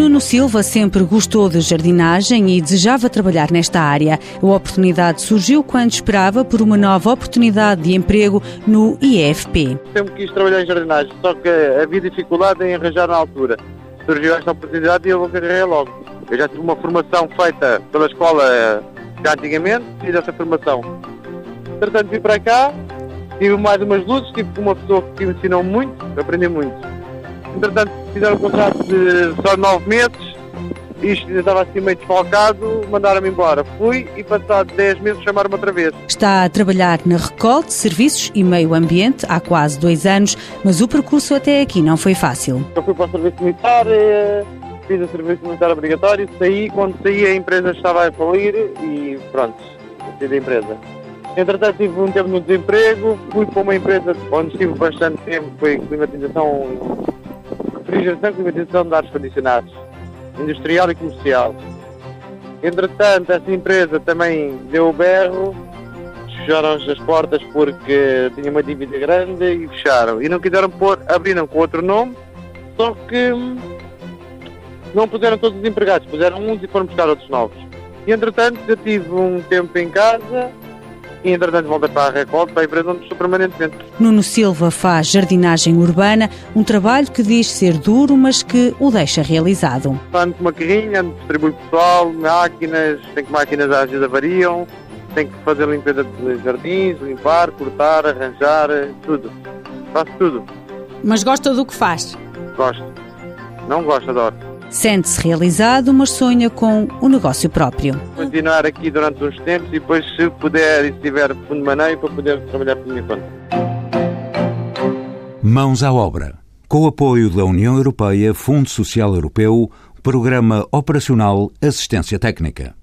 Nuno Silva sempre gostou de jardinagem e desejava trabalhar nesta área. A oportunidade surgiu quando esperava por uma nova oportunidade de emprego no IFP. Sempre quis trabalhar em jardinagem, só que havia dificuldade em arranjar na altura. Surgiu esta oportunidade e eu agarrei logo. Eu já tive uma formação feita pela escola já antigamente, fiz essa formação. Entretanto vim para cá, tive mais umas luzes, tive uma pessoa que me ensinou muito, aprendi muito. Entretanto fizeram um contrato de só nove meses, isto estava assim meio desfalcado, mandaram-me embora. Fui e passado 10 meses chamaram-me outra vez. Está a trabalhar na Recolte, Serviços e Meio Ambiente há quase dois anos, mas o percurso até aqui não foi fácil. Eu fui para o serviço militar, eh, fiz o serviço militar obrigatório, saí, quando saí a empresa estava a falir e pronto, saí da empresa. Entretanto tive um tempo no desemprego, fui para uma empresa onde estive bastante tempo, foi climatização, refrigeração e climatização de ares condicionados, industrial e comercial. Entretanto, essa empresa também deu o berro, fecharam as portas porque tinha uma dívida grande e fecharam. E não quiseram pôr, abriram com outro nome, só que hum, não puseram todos os empregados, puseram uns e foram buscar outros novos. E entretanto eu tive um tempo em casa e entretanto voltei para a Record, para a empresa onde estou permanentemente. Nuno Silva faz jardinagem urbana, um trabalho que diz ser duro, mas que o deixa realizado. Ando uma carrinha, ando distribuo pessoal, máquinas, tem que máquinas às vezes avariam, tem que fazer limpeza de jardins, limpar, cortar, arranjar, tudo. Faço tudo. Mas gosta do que faz? Gosto. Não gosto, adoro. Sente-se realizado, mas sonha com o negócio próprio. Continuar aqui durante uns tempos e depois, se puder e se tiver fundo de maneio, para poder trabalhar por minha conta. Mãos à obra. Com o apoio da União Europeia, Fundo Social Europeu, Programa Operacional Assistência Técnica.